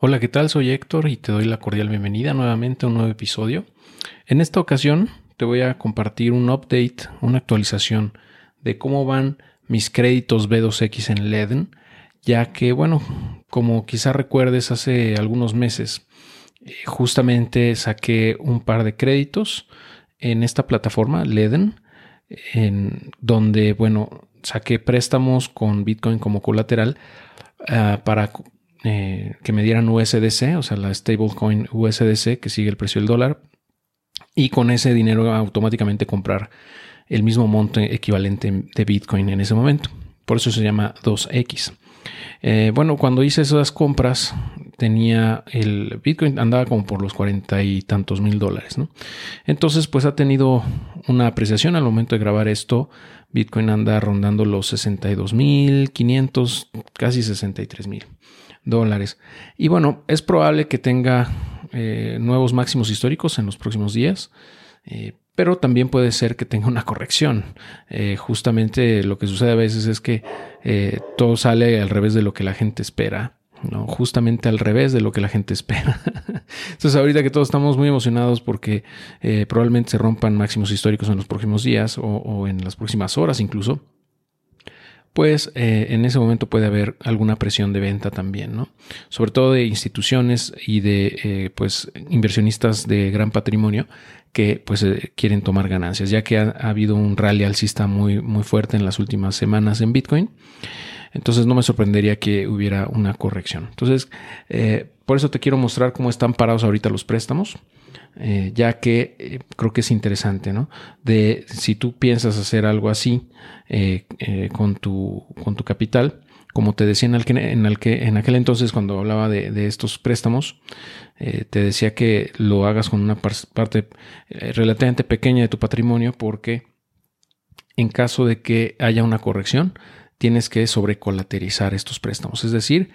Hola, ¿qué tal? Soy Héctor y te doy la cordial bienvenida nuevamente a un nuevo episodio. En esta ocasión te voy a compartir un update, una actualización de cómo van mis créditos B2X en Leden, ya que, bueno, como quizá recuerdes, hace algunos meses eh, justamente saqué un par de créditos en esta plataforma, Leden, en donde, bueno, saqué préstamos con Bitcoin como colateral uh, para eh, que me dieran USDC, o sea, la stablecoin USDC que sigue el precio del dólar, y con ese dinero automáticamente comprar el mismo monte equivalente de Bitcoin en ese momento. Por eso se llama 2X. Eh, bueno, cuando hice esas compras, tenía el Bitcoin andaba como por los cuarenta y tantos mil dólares. Entonces, pues ha tenido una apreciación al momento de grabar esto. Bitcoin anda rondando los 62 mil 500, casi 63 mil dólares. Y bueno, es probable que tenga eh, nuevos máximos históricos en los próximos días. Eh, pero también puede ser que tenga una corrección. Eh, justamente lo que sucede a veces es que todo sale al revés de lo que la gente espera. ¿no? Justamente al revés de lo que la gente espera. Entonces, ahorita que todos estamos muy emocionados porque probablemente se rompan máximos históricos en los próximos días o en las próximas horas incluso, pues eh, en ese momento puede haber alguna presión de venta también, ¿no? Sobre todo de instituciones y de eh, pues inversionistas de gran patrimonio que pues eh, quieren tomar ganancias, ya que ha, habido un rally alcista muy, muy fuerte en las últimas semanas en Bitcoin. Entonces no me sorprendería que hubiera una corrección. Entonces, por eso te quiero mostrar cómo están parados ahorita los préstamos. Eh, ya que eh, creo que es interesante, ¿no? De si tú piensas hacer algo así eh, con, tu, con tu capital, como te decía en, en, el que, en aquel entonces cuando hablaba de, estos préstamos, te decía que lo hagas con una parte relativamente pequeña de tu patrimonio porque en caso de que haya una corrección, tienes que sobrecolaterizar estos préstamos, es decir,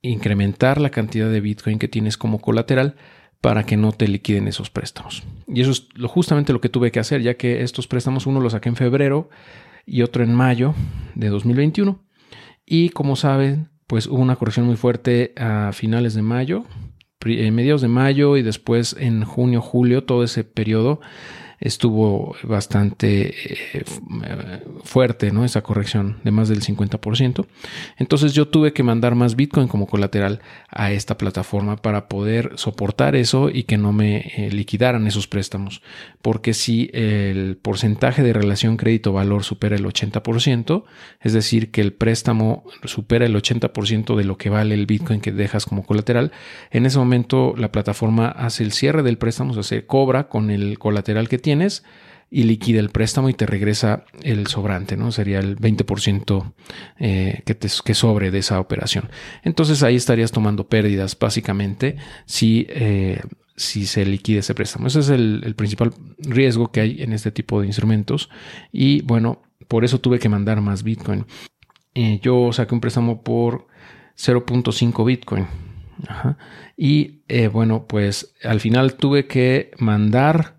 incrementar la cantidad de Bitcoin que tienes como colateral para que no te liquiden esos préstamos. Y eso es lo, justamente lo que tuve que hacer, ya que estos préstamos uno los saqué en febrero y otro en mayo de 2021. Y como saben, pues hubo una corrección muy fuerte a finales de mayo, en mediados de mayo y después en junio, julio, todo ese periodo estuvo bastante eh, fuerte, ¿no? Esa corrección de más del 50%. Entonces yo tuve que mandar más Bitcoin como colateral a esta plataforma para poder soportar eso y que no me eh, liquidaran esos préstamos. Porque si el porcentaje de relación crédito-valor supera el 80%, es decir, que el préstamo supera el 80% de lo que vale el Bitcoin que dejas como colateral, en ese momento la plataforma hace el cierre del préstamo, o sea, se cobra con el colateral que tienes y liquida el préstamo y te regresa el sobrante, ¿no? Sería el 20% eh, que, te, que sobre de esa operación. Entonces ahí estarías tomando pérdidas básicamente si, eh, si se liquida ese préstamo. Ese es el, principal riesgo que hay en este tipo de instrumentos y bueno, por eso tuve que mandar más Bitcoin. Eh, yo saqué un préstamo por 0.5 Bitcoin. Y bueno, pues al final tuve que mandar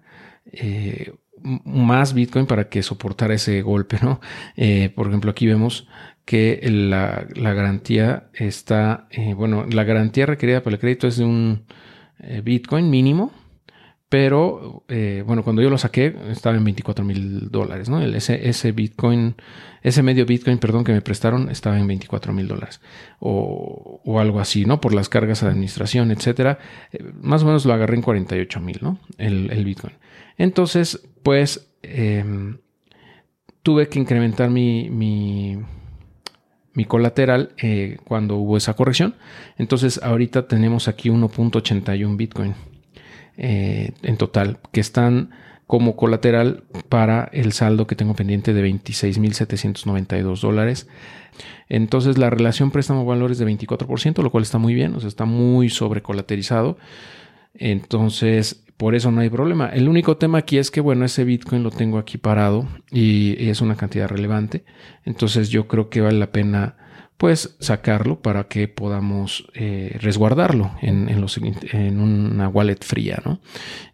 eh, más Bitcoin para que soportara ese golpe, ¿no? Eh, por ejemplo, aquí vemos que la, garantía está, eh, bueno, la garantía requerida para el crédito es de un Bitcoin mínimo, pero bueno, cuando yo lo saqué estaba en 24 mil dólares, ¿no? ese, Bitcoin, ese medio Bitcoin, perdón, que me prestaron estaba en 24 mil dólares o, algo así, ¿no? Por las cargas de administración, etcétera. más o menos lo agarré en 48 mil, ¿no? El Bitcoin. Entonces, pues em, tuve que incrementar mi, colateral eh, cuando hubo esa corrección. Entonces, ahorita tenemos aquí 1.81 Bitcoin eh, en total que están como colateral para el saldo que tengo pendiente de 26.792 dólares. Entonces la relación préstamo valor es de 24%, lo cual está muy bien, o sea, está muy sobrecolaterizado. Entonces, por eso no hay problema. El único tema aquí es que, bueno, ese Bitcoin lo tengo aquí parado y es una cantidad relevante. Entonces yo creo que vale la pena pues sacarlo para que podamos eh, resguardarlo en, una wallet fría, ¿no?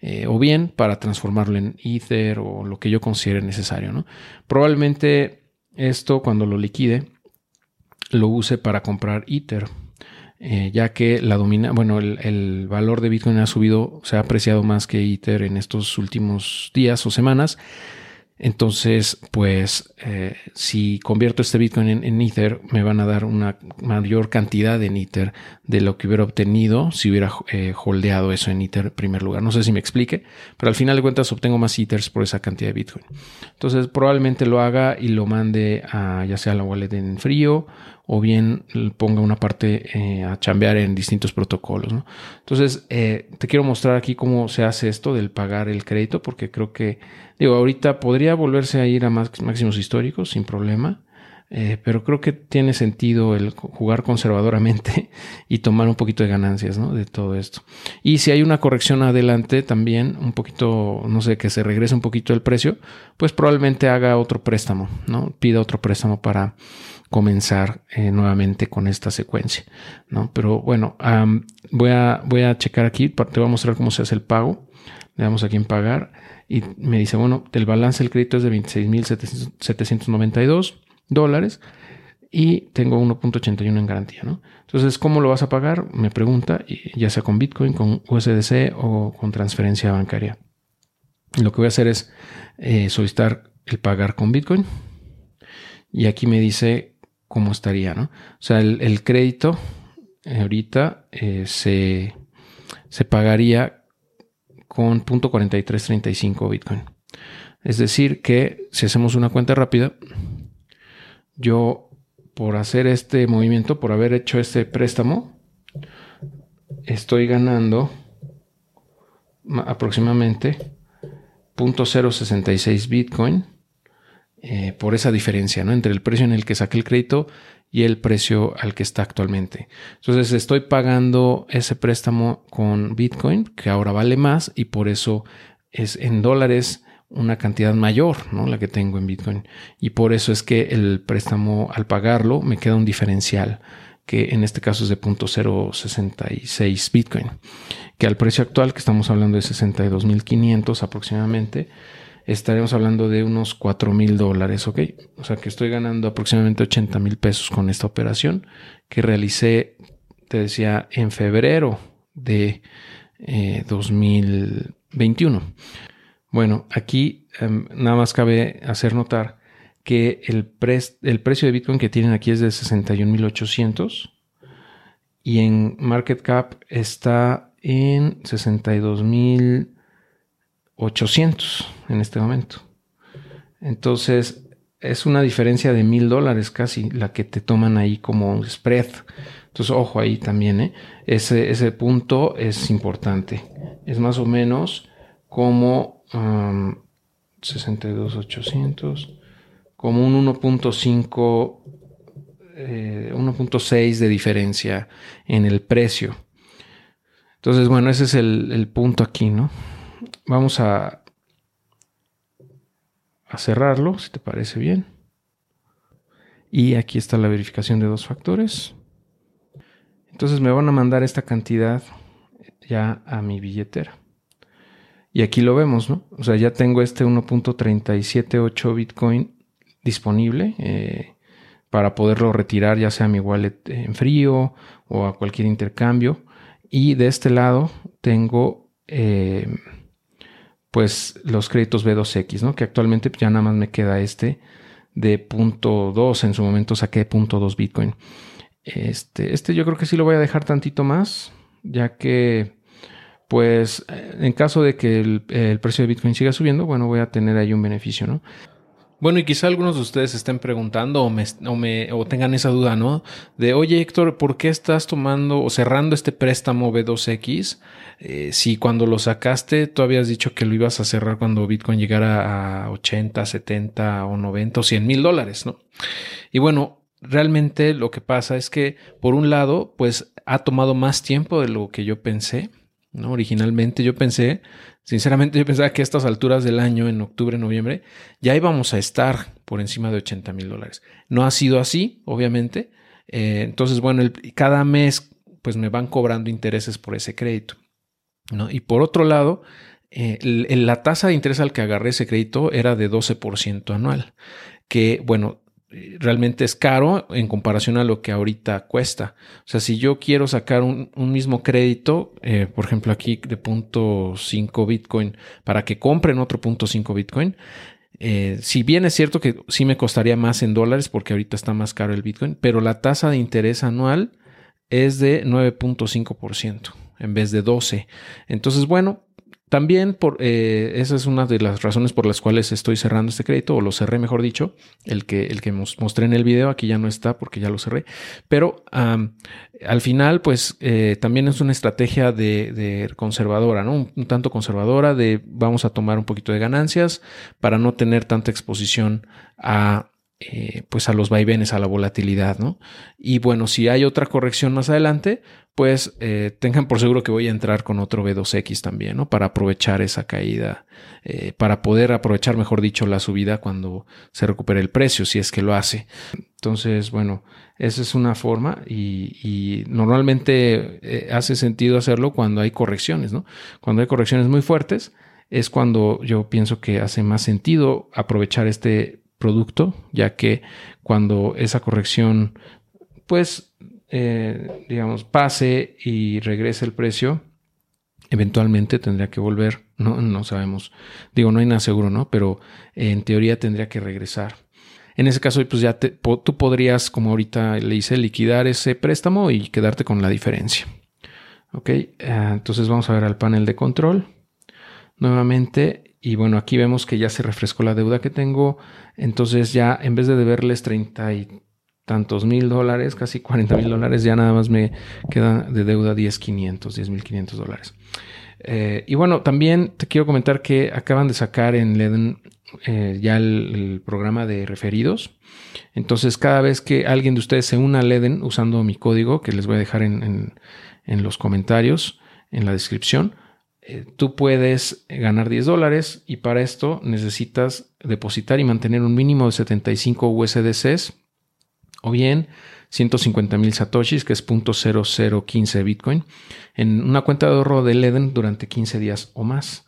Eh, o bien para transformarlo en Ether o lo que yo considere necesario, ¿no? Probablemente esto cuando lo liquide lo use para comprar Ether eh, ya que la domina, bueno, el, valor de Bitcoin ha subido, se ha apreciado más que Ether en estos últimos días o semanas. Entonces, pues, eh, si convierto este Bitcoin en, Ether, me van a dar una mayor cantidad en Ether de lo que hubiera obtenido si hubiera eh, holdeado eso en Ether en primer lugar. No sé si me explique, pero al final de cuentas obtengo más Ethers por esa cantidad de Bitcoin. Entonces, probablemente lo haga y lo mande a ya sea la wallet en frío o bien ponga una parte eh, a chambear en distintos protocolos. Entonces, eh, te quiero mostrar aquí cómo se hace esto del pagar el crédito, porque creo que, digo, ahorita podría volverse a ir a máximos históricos sin problema. Eh, pero creo que tiene sentido el jugar conservadoramente y tomar un poquito de ganancias de todo esto. Y si hay una corrección adelante también, un poquito, no sé, que se regrese un poquito el precio, pues probablemente haga otro préstamo, ¿no? Pida otro préstamo para comenzar eh, nuevamente con esta secuencia, ¿no? Pero bueno, voy, a, voy a checar aquí, te voy a mostrar cómo se hace el pago. Le damos aquí en pagar y me dice, bueno, el balance del crédito es de 26.792 dólares y tengo 1.81 en garantía, ¿no? Entonces, ¿cómo lo vas a pagar? Me pregunta, ya sea con Bitcoin, con USDC o con transferencia bancaria. Lo que voy a hacer es eh, solicitar el pagar con Bitcoin. Y aquí me dice cómo estaría, ¿no? O sea, el, crédito eh, ahorita eh, se, se pagaría con .4335 Bitcoin. Es decir, que si hacemos una cuenta rápida, yo por hacer este movimiento, por haber hecho este préstamo, estoy ganando aproximadamente .066 Bitcoin eh, por esa diferencia, ¿no? Entre el precio en el que saqué el crédito y el precio al que está actualmente. Entonces estoy pagando ese préstamo con Bitcoin, que ahora vale más y por eso es en dólares una cantidad mayor, ¿no? La que tengo en Bitcoin. Y por eso es que el préstamo al pagarlo me queda un diferencial que en este caso es de 0.066 Bitcoin, que al precio actual que estamos hablando de 62.500 aproximadamente, estaremos hablando de unos 4 mil dólares, ¿ok? O sea que estoy ganando aproximadamente 80 mil pesos con esta operación que realicé, te decía, en febrero de 2021. Bueno, aquí em, nada más cabe hacer notar que el, el precio de Bitcoin que tienen aquí es de 61.800 y en market cap está en 62.000 800 en este momento. Entonces, es una diferencia de mil dólares casi la que te toman ahí como spread. Entonces, ojo ahí también, ¿eh? ese, ese, punto es importante. Es más o menos como 62,800, como un 1.5, 1.6 eh, de diferencia en el precio. Entonces, bueno, ese es el, punto aquí, ¿no? Vamos a, a cerrarlo, si te parece bien. Y aquí está la verificación de dos factores. Entonces me van a mandar esta cantidad ya a mi billetera. Y aquí lo vemos, ¿no? O sea, ya tengo este 1.378 Bitcoin disponible eh, para poderlo retirar ya sea a mi wallet en frío o a cualquier intercambio. Y de este lado tengo eh, pues los créditos B2X, ¿no? Que actualmente ya nada más me queda este de punto 2. En su momento saqué punto 2 Bitcoin. Este, este yo creo que sí lo voy a dejar tantito más, ya que pues en caso de que el, el precio de Bitcoin siga subiendo, bueno, voy a tener ahí un beneficio, ¿no? Bueno, y quizá algunos de ustedes estén preguntando o, me, o, tengan esa duda, ¿no? De, oye Héctor, ¿por qué estás tomando o cerrando este préstamo B2X? Eh, si cuando lo sacaste tú habías dicho que lo ibas a cerrar cuando Bitcoin llegara a 80, 70 o 90 o 100 mil dólares, ¿no? Y bueno, realmente lo que pasa es que, por un lado, pues ha tomado más tiempo de lo que yo pensé. Originalmente yo pensé, sinceramente yo pensaba que a estas alturas del año, en octubre, noviembre, ya íbamos a estar por encima de 80 mil dólares. No ha sido así, obviamente. Eh, entonces, bueno, cada mes pues me van cobrando intereses por ese crédito. ¿no? Y por otro lado, eh, la tasa de interés al que agarré ese crédito era de 12% anual, que bueno, realmente es caro en comparación a lo que ahorita cuesta. O sea, si yo quiero sacar un, mismo crédito, eh, por ejemplo aquí de punto .5 Bitcoin, para que compren otro punto .5 Bitcoin, eh, si bien es cierto que sí me costaría más en dólares porque ahorita está más caro el Bitcoin, pero la tasa de interés anual es de 9.5% en vez de 12. Entonces, bueno, también por, eh, esa es una de las razones por las cuales estoy cerrando este crédito, o lo cerré, mejor dicho, el que, el que mostré en el video, aquí ya no está porque ya lo cerré, pero al final, pues eh, también es una estrategia de, conservadora, ¿no? Un, tanto conservadora de vamos a tomar un poquito de ganancias para no tener tanta exposición a eh, pues a los vaivenes, a la volatilidad, ¿no? Y bueno, si hay otra corrección más adelante, pues eh, tengan por seguro que voy a entrar con otro B2X también, ¿no? Para aprovechar esa caída, eh, para poder aprovechar, mejor dicho, la subida cuando se recupere el precio, si es que lo hace. Entonces, bueno, esa es una forma y, normalmente hace sentido hacerlo cuando hay correcciones, ¿no? Cuando hay correcciones muy fuertes es cuando yo pienso que hace más sentido aprovechar este producto, ya que cuando esa corrección, pues, eh, digamos, pase y regrese el precio, eventualmente tendría que volver, no, no sabemos, digo, no hay nada seguro, ¿no? Pero en teoría tendría que regresar. En ese caso, pues ya tú podrías, como ahorita le hice, liquidar ese préstamo y quedarte con la diferencia. Ok, eh, entonces vamos a ver al panel de control. Nuevamente, y bueno, aquí vemos que ya se refrescó la deuda que tengo. Entonces ya en vez de deberles 30 y tantos mil dólares, casi 40 mil dólares, ya nada más me queda de deuda 10,500, 10.500 dólares. Eh, y bueno, también te quiero comentar que acaban de sacar en Leden eh, ya el, programa de referidos. Entonces, cada vez que alguien de ustedes se una a Leden usando mi código, que les voy a dejar en los comentarios, en la descripción, eh, tú puedes ganar 10 dólares y para esto necesitas depositar y mantener un mínimo de 75 USDCs o bien 150 mil satoshis, que es .0015 Bitcoin, en una cuenta de ahorro de Leden durante 15 días o más.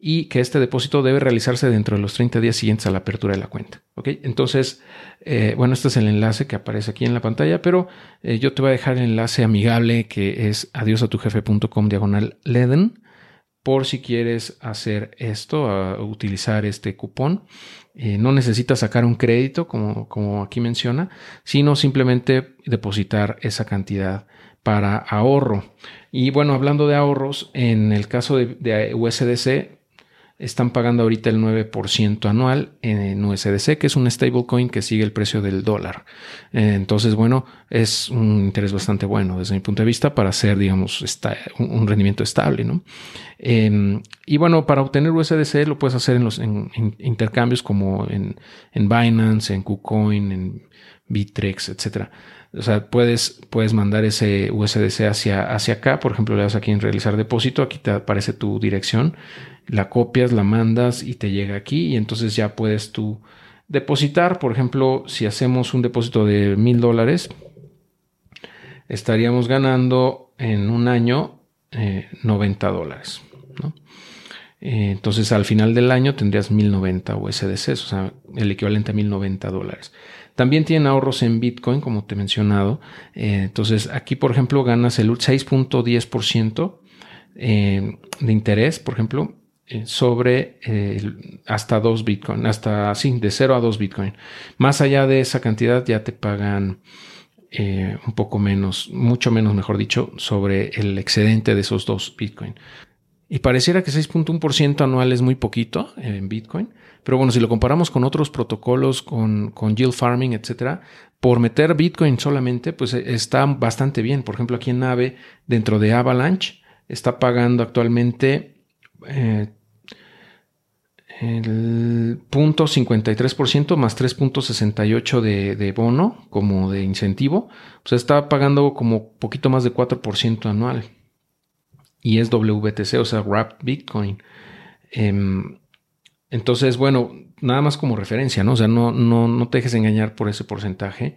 Y que este depósito debe realizarse dentro de los 30 días siguientes a la apertura de la cuenta. ¿ok? Entonces, eh, bueno, este es el enlace que aparece aquí en la pantalla, pero eh, yo te voy a dejar el enlace amigable que es adiosatujefe.com diagonal Leden por si quieres hacer esto, utilizar este cupón. Eh, no necesitas sacar un crédito, como, como aquí menciona, sino simplemente depositar esa cantidad para ahorro. Y bueno, hablando de ahorros, en el caso de, de USDC, están pagando ahorita el 9% anual en USDC, que es un stablecoin que sigue el precio del dólar. Eh, entonces, bueno, es un interés bastante bueno desde mi punto de vista para hacer, digamos, un rendimiento estable, ¿no? Em, y bueno, para obtener USDC lo puedes hacer en los intercambios como en, en Binance, en KuCoin, en Bitrex, etcétera. O sea, puedes, puedes mandar ese USDC hacia, hacia acá. Por ejemplo, le das aquí en realizar depósito. Aquí te aparece tu dirección. La copias, la mandas y te llega aquí. Y entonces ya puedes tú depositar. Por ejemplo, si hacemos un depósito de mil dólares, estaríamos ganando en un año 90 eh, dólares. Eh, entonces al final del año tendrías 1090 USDC, o sea, el equivalente a 1090 dólares. También tienen ahorros en Bitcoin, como te he mencionado. Eh, entonces, aquí, por ejemplo, ganas el 6.10% eh, de interés, por ejemplo, eh, sobre hasta 2 Bitcoin, hasta, sí, de 0 a 2 Bitcoin. Más allá de esa cantidad, ya te pagan un poco menos, mucho menos, mejor dicho, sobre el excedente de esos 2 Bitcoin. Y pareciera que 6.1% anual es muy poquito en Bitcoin, pero bueno, si lo comparamos con otros protocolos, con, con yield farming, etcétera, por meter Bitcoin solamente, pues eh, está bastante bien. Por ejemplo, aquí en Nave, dentro de Avalanche, está pagando actualmente eh, el punto 53% más 3.68 de, de bono como de incentivo, pues está pagando como poquito más de 4% anual y es WTC, o sea, Wrapped Bitcoin. Em, entonces, bueno, nada más como referencia, ¿no? O sea, no, no, no te dejes engañar por ese porcentaje,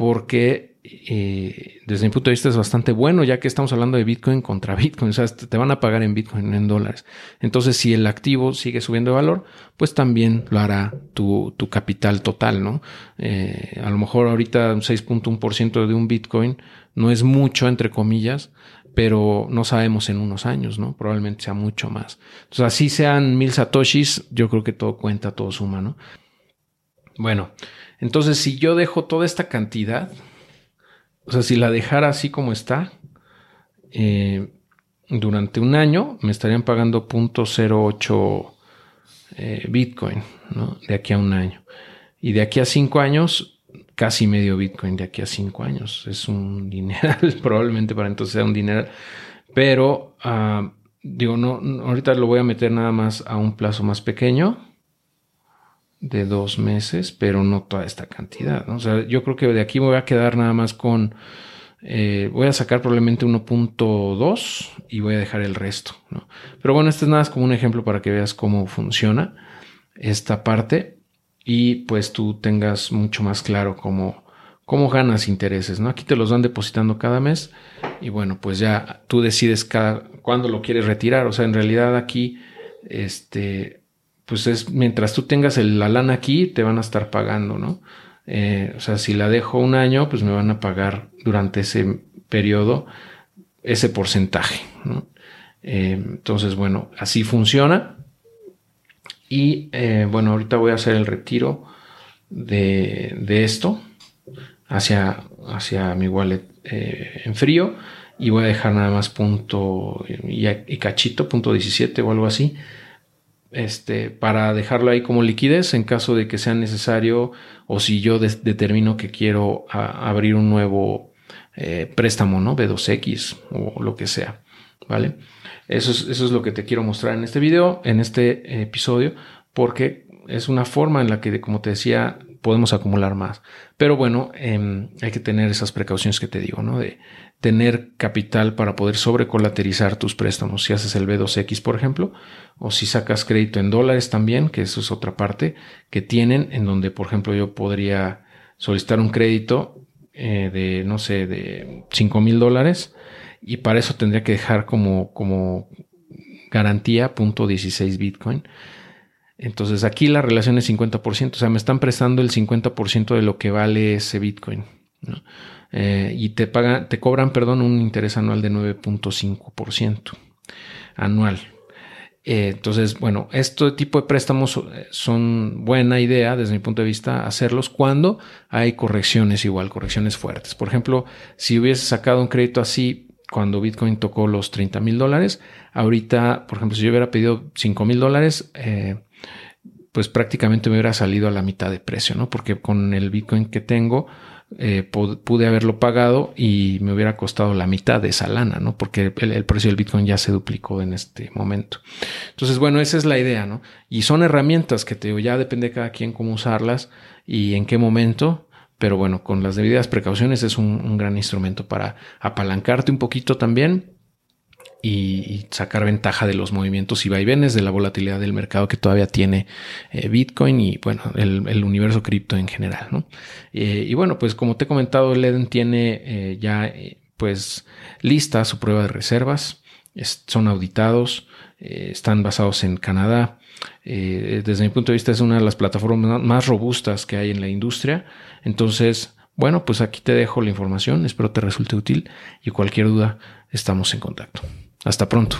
porque eh, desde mi punto de vista es bastante bueno, ya que estamos hablando de Bitcoin contra Bitcoin, o sea, te van a pagar en Bitcoin, en dólares. Entonces, si el activo sigue subiendo de valor, pues también lo hará tu, capital total, ¿no? Eh, a lo mejor ahorita un 6.1% de un Bitcoin no es mucho, entre comillas, pero no sabemos en unos años, ¿no? Probablemente sea mucho más. Entonces, así sean mil satoshis, yo creo que todo cuenta, todo suma, ¿no? Bueno, entonces si yo dejo toda esta cantidad, o sea, si la dejara así como está, eh, durante un año me estarían pagando 0.08 eh, Bitcoin. De aquí a un año. Y de aquí a cinco años, casi medio Bitcoin de aquí a cinco años. Es un dineral, probablemente para entonces sea un dineral. Pero, ah, digo, no, ahorita lo voy a meter nada más a un plazo más pequeño de dos meses, pero no toda esta cantidad. O sea, yo creo que de aquí me voy a quedar nada más con, eh, voy a sacar probablemente 1.2 y voy a dejar el resto. ¿no? Pero bueno, este es nada más como un ejemplo para que veas cómo funciona esta parte y pues tú tengas mucho más claro cómo, cómo ganas intereses. ¿no? Aquí te los van depositando cada mes y bueno, pues ya tú decides cada, cuándo lo quieres retirar. O sea, en realidad aquí, este, pues es mientras tú tengas la lana aquí, te van a estar pagando, ¿no? Eh, o sea, si la dejo un año, pues me van a pagar durante ese periodo ese porcentaje, ¿no? Eh, entonces, bueno, así funciona. Y eh, bueno, ahorita voy a hacer el retiro de, esto hacia, hacia mi wallet en frío y voy a dejar nada más punto y, y cachito, punto 17 o algo así este, para dejarlo ahí como liquidez en caso de que sea necesario o si yo determino que quiero abrir un nuevo eh, préstamo, ¿no? B2X o lo que sea, ¿vale? Eso es, eso es lo que te quiero mostrar en este video, en este episodio, porque es una forma en la que, como te decía, podemos acumular más. Pero bueno, em, hay que tener esas precauciones que te digo, ¿no? De tener capital para poder sobrecolaterizar tus préstamos. Si haces el B2X, por ejemplo, o si sacas crédito en dólares también, que eso es otra parte que tienen, en donde, por ejemplo, yo podría solicitar un crédito eh, de, no sé, de 5 mil dólares y para eso tendría que dejar como, como garantía punto 16 Bitcoin entonces aquí la relación es 50%, o sea, me están prestando el 50% de lo que vale ese Bitcoin. Eh, y te pagan, te cobran, perdón, un interés anual de 9.5% anual. Eh, entonces, bueno, este tipo de préstamos eh, son buena idea desde mi punto de vista hacerlos cuando hay correcciones igual, correcciones fuertes. Por ejemplo, si hubiese sacado un crédito así cuando Bitcoin tocó los 30 mil dólares, ahorita, por ejemplo, si yo hubiera pedido 5 mil dólares, pues prácticamente me hubiera salido a la mitad de precio, ¿no? Porque con el Bitcoin que tengo, eh, pude haberlo pagado y me hubiera costado la mitad de esa lana, ¿no? Porque el, precio del Bitcoin ya se duplicó en este momento. Entonces, bueno, esa es la idea, ¿no? Y son herramientas que te digo, ya depende de cada quien cómo usarlas y en qué momento. Pero bueno, con las debidas precauciones es un gran instrumento para apalancarte un poquito también y, sacar ventaja de los movimientos y vaivenes de la volatilidad del mercado que todavía tiene eh, Bitcoin y bueno, el, universo cripto en general. Eh, y bueno, pues como te he comentado, Eden tiene eh, ya pues lista su prueba de reservas, son auditados, están basados en Canadá. desde mi punto de vista es una de las plataformas más robustas que hay en la industria. Entonces, bueno, pues aquí te dejo la información, espero te resulte útil y cualquier duda estamos en contacto. Hasta pronto.